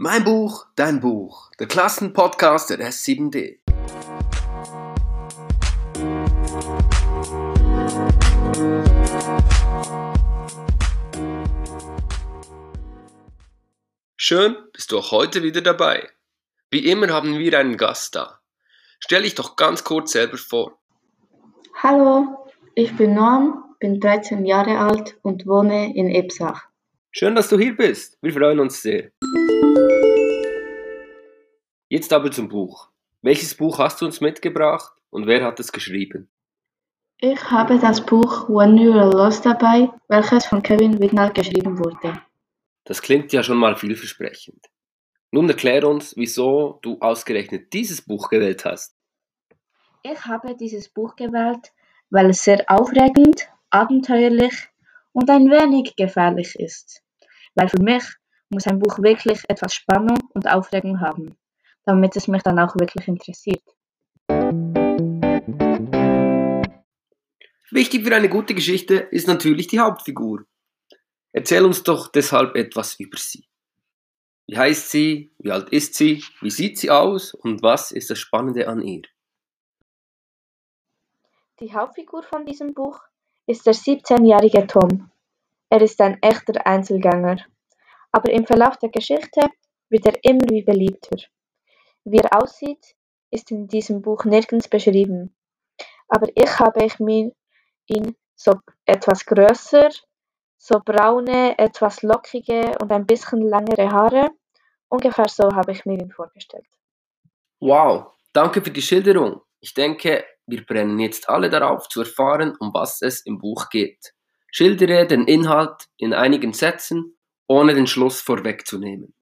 Mein Buch, dein Buch. Der Klassenpodcast der S7D. Schön, bist du auch heute wieder dabei. Wie immer haben wir einen Gast da. Stell dich doch ganz kurz selber vor. Hallo, ich bin Norm, bin 13 Jahre alt und wohne in Ebsach. Schön, dass du hier bist. Wir freuen uns sehr. Jetzt aber zum Buch. Welches Buch hast du uns mitgebracht und wer hat es geschrieben? Ich habe das Buch When You Are Lost dabei, welches von Kevin Wignall geschrieben wurde. Das klingt ja schon mal vielversprechend. Nun erklär uns, wieso du ausgerechnet dieses Buch gewählt hast. Ich habe dieses Buch gewählt, weil es sehr aufregend, abenteuerlich und ein wenig gefährlich ist. Weil für mich muss ein Buch wirklich etwas Spannung und Aufregung haben, damit es mich dann auch wirklich interessiert. Wichtig für eine gute Geschichte ist natürlich die Hauptfigur. Erzähl uns doch deshalb etwas über sie. Wie heißt sie? Wie alt ist sie? Wie sieht sie aus? Und was ist das Spannende an ihr? Die Hauptfigur von diesem Buch ist der 17-jährige Tom. Er ist ein echter Einzelgänger. Aber im Verlauf der Geschichte wird er immer wie beliebter. Wie er aussieht, ist in diesem Buch nirgends beschrieben. Aber ich habe ich mir ihn so etwas größer, so braune, etwas lockige und ein bisschen längere Haare. Ungefähr so habe ich mir ihn vorgestellt. Wow, danke für die Schilderung. Ich denke, wir brennen jetzt alle darauf zu erfahren, um was es im Buch geht. Schildere den Inhalt in einigen Sätzen, ohne den Schluss vorwegzunehmen.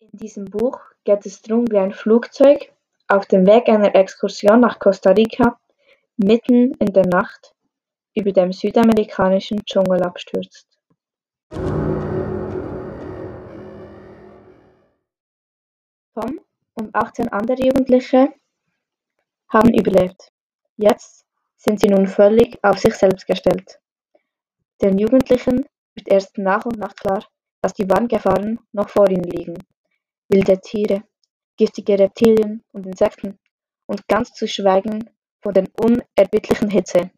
In diesem Buch geht es darum, wie ein Flugzeug auf dem Weg einer Exkursion nach Costa Rica mitten in der Nacht über dem südamerikanischen Dschungel abstürzt. Tom und 18 andere Jugendliche haben überlebt. Jetzt sind sie nun völlig auf sich selbst gestellt. Den Jugendlichen wird erst nach und nach klar, dass die wahren noch vor ihnen liegen. Wilde Tiere, giftige Reptilien und Insekten und ganz zu schweigen von der unerbittlichen Hitze.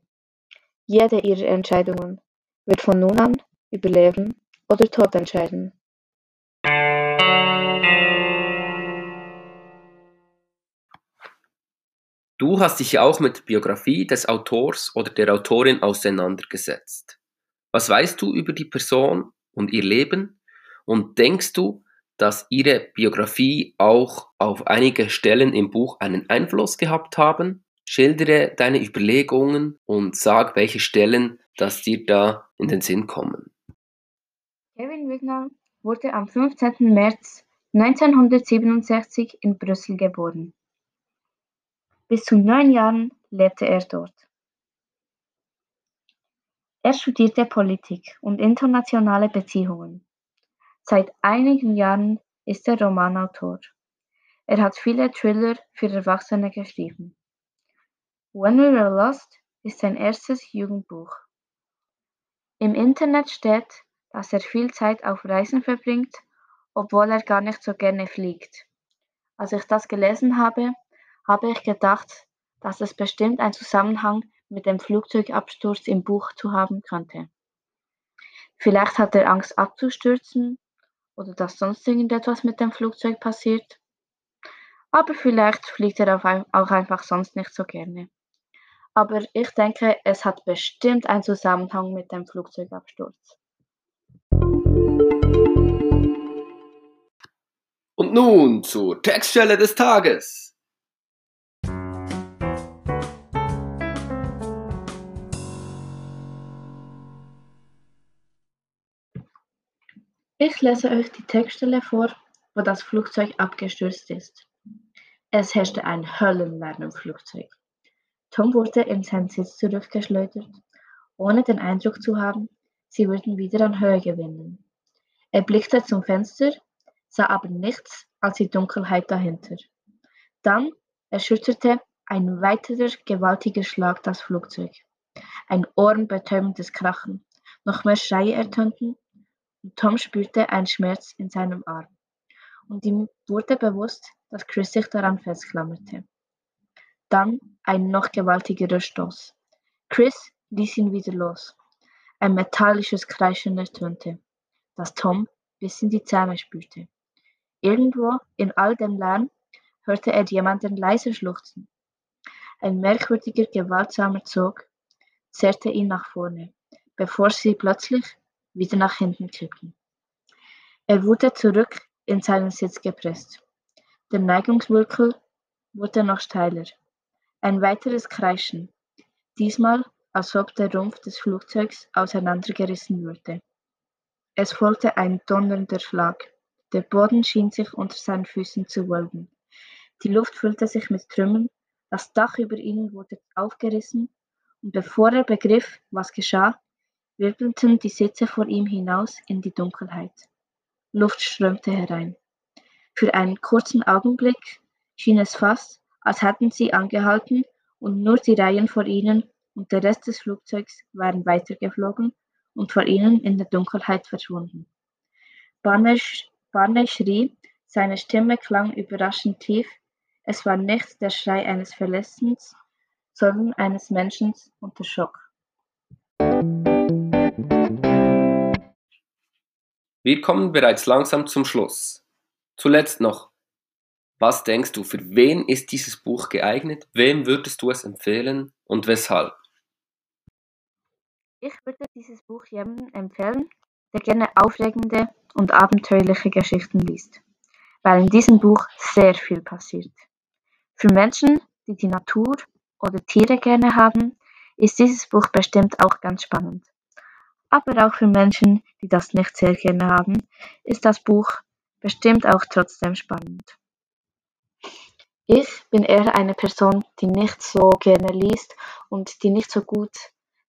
Jede ihrer Entscheidungen wird von nun an über Leben oder Tod entscheiden. Du hast dich auch mit Biografie des Autors oder der Autorin auseinandergesetzt. Was weißt du über die Person und ihr Leben? Und denkst du, dass ihre Biografie auch auf einige Stellen im Buch einen Einfluss gehabt haben? Schildere deine Überlegungen und sag, welche Stellen das dir da in den Sinn kommen. Kevin Wignall wurde am 15. März 1967 in Brüssel geboren. Bis zu neun Jahren lebte er dort. Er studierte Politik und internationale Beziehungen. Seit einigen Jahren ist er Romanautor. Er hat viele Thriller für Erwachsene geschrieben. When We Were Lost ist sein erstes Jugendbuch. Im Internet steht, dass er viel Zeit auf Reisen verbringt, obwohl er gar nicht so gerne fliegt. Als ich das gelesen habe, habe ich gedacht, dass es bestimmt einen Zusammenhang mit dem Flugzeugabsturz im Buch zu haben könnte. Vielleicht hat er Angst abzustürzen oder dass sonst irgendetwas mit dem Flugzeug passiert. Aber vielleicht fliegt er auch einfach sonst nicht so gerne. Aber ich denke, es hat bestimmt einen Zusammenhang mit dem Flugzeugabsturz. Und nun zur Textstelle des Tages. Ich lese euch die Textstelle vor, wo das Flugzeug abgestürzt ist. Es herrschte ein Höllenlärm im Flugzeug. Tom wurde in seinen Sitz zurückgeschleudert, ohne den Eindruck zu haben, sie würden wieder an Höhe gewinnen. Er blickte zum Fenster, sah aber nichts als die Dunkelheit dahinter. Dann erschütterte ein weiterer gewaltiger Schlag das Flugzeug. Ein ohrenbetäubendes Krachen, noch mehr Schreie ertönten und Tom spürte einen Schmerz in seinem Arm. und ihm wurde bewusst, dass Chris sich daran festklammerte. Dann ein noch gewaltigerer Stoß. Chris ließ ihn wieder los. Ein metallisches Kreischen ertönte, das Tom bis in die Zähne spürte. Irgendwo in all dem Lärm hörte er jemanden leise schluchzen. Ein merkwürdiger, gewaltsamer Zug zerrte ihn nach vorne, bevor sie plötzlich wieder nach hinten kippten. Er wurde zurück in seinen Sitz gepresst. Der Neigungswinkel wurde noch steiler. Ein weiteres Kreischen, diesmal als ob der Rumpf des Flugzeugs auseinandergerissen würde. Es folgte ein donnernder Schlag. Der Boden schien sich unter seinen Füßen zu wölben. Die Luft füllte sich mit Trümmern, das Dach über ihnen wurde aufgerissen, und bevor er begriff, was geschah, wirbelten die Sitze vor ihm hinaus in die Dunkelheit. Luft strömte herein. Für einen kurzen Augenblick schien es fast, als hätten sie angehalten und nur die Reihen vor ihnen und der Rest des Flugzeugs waren weitergeflogen und vor ihnen in der Dunkelheit verschwunden. Barney, Barney schrie, seine Stimme klang überraschend tief. Es war nicht der Schrei eines Verlessens, sondern eines Menschen unter Schock. Wir kommen bereits langsam zum Schluss. Zuletzt noch, was denkst du, für wen ist dieses Buch geeignet? Wem würdest du es empfehlen und weshalb? Ich würde dieses Buch jedem empfehlen, der gerne aufregende und abenteuerliche Geschichten liest, weil in diesem Buch sehr viel passiert. Für Menschen, die die Natur oder Tiere gerne haben, ist dieses Buch bestimmt auch ganz spannend. Aber auch für Menschen, die das nicht sehr gerne haben, ist das Buch bestimmt auch trotzdem spannend. Ich bin eher eine Person, die nicht so gerne liest und die nicht so gut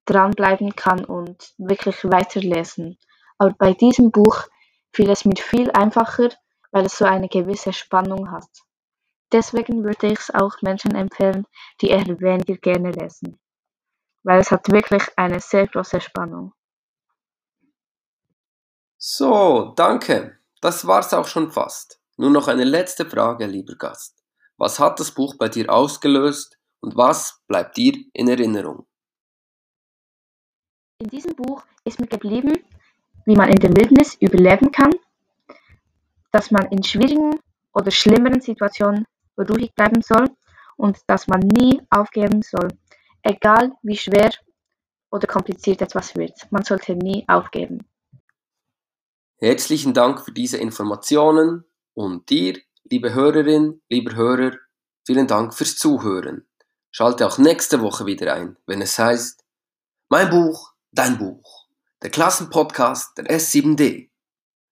dranbleiben kann und wirklich weiterlesen. Aber bei diesem Buch fiel es mir viel einfacher, weil es so eine gewisse Spannung hat. Deswegen würde ich es auch Menschen empfehlen, die eher weniger gerne lesen. Weil es hat wirklich eine sehr große Spannung. So, danke. Das war's auch schon fast. Nur noch eine letzte Frage, lieber Gast. Was hat das Buch bei dir ausgelöst und was bleibt dir in Erinnerung? In diesem Buch ist mir geblieben, wie man in der Wildnis überleben kann, dass man in schwierigen oder schlimmeren Situationen ruhig bleiben soll und dass man nie aufgeben soll, egal wie schwer oder kompliziert etwas wird. Man sollte nie aufgeben. Herzlichen Dank für diese Informationen und dir, liebe Hörerin, lieber Hörer, vielen Dank fürs Zuhören. Schalte auch nächste Woche wieder ein, wenn es heißt, mein Buch Dein Buch. Der Klassenpodcast der S7D.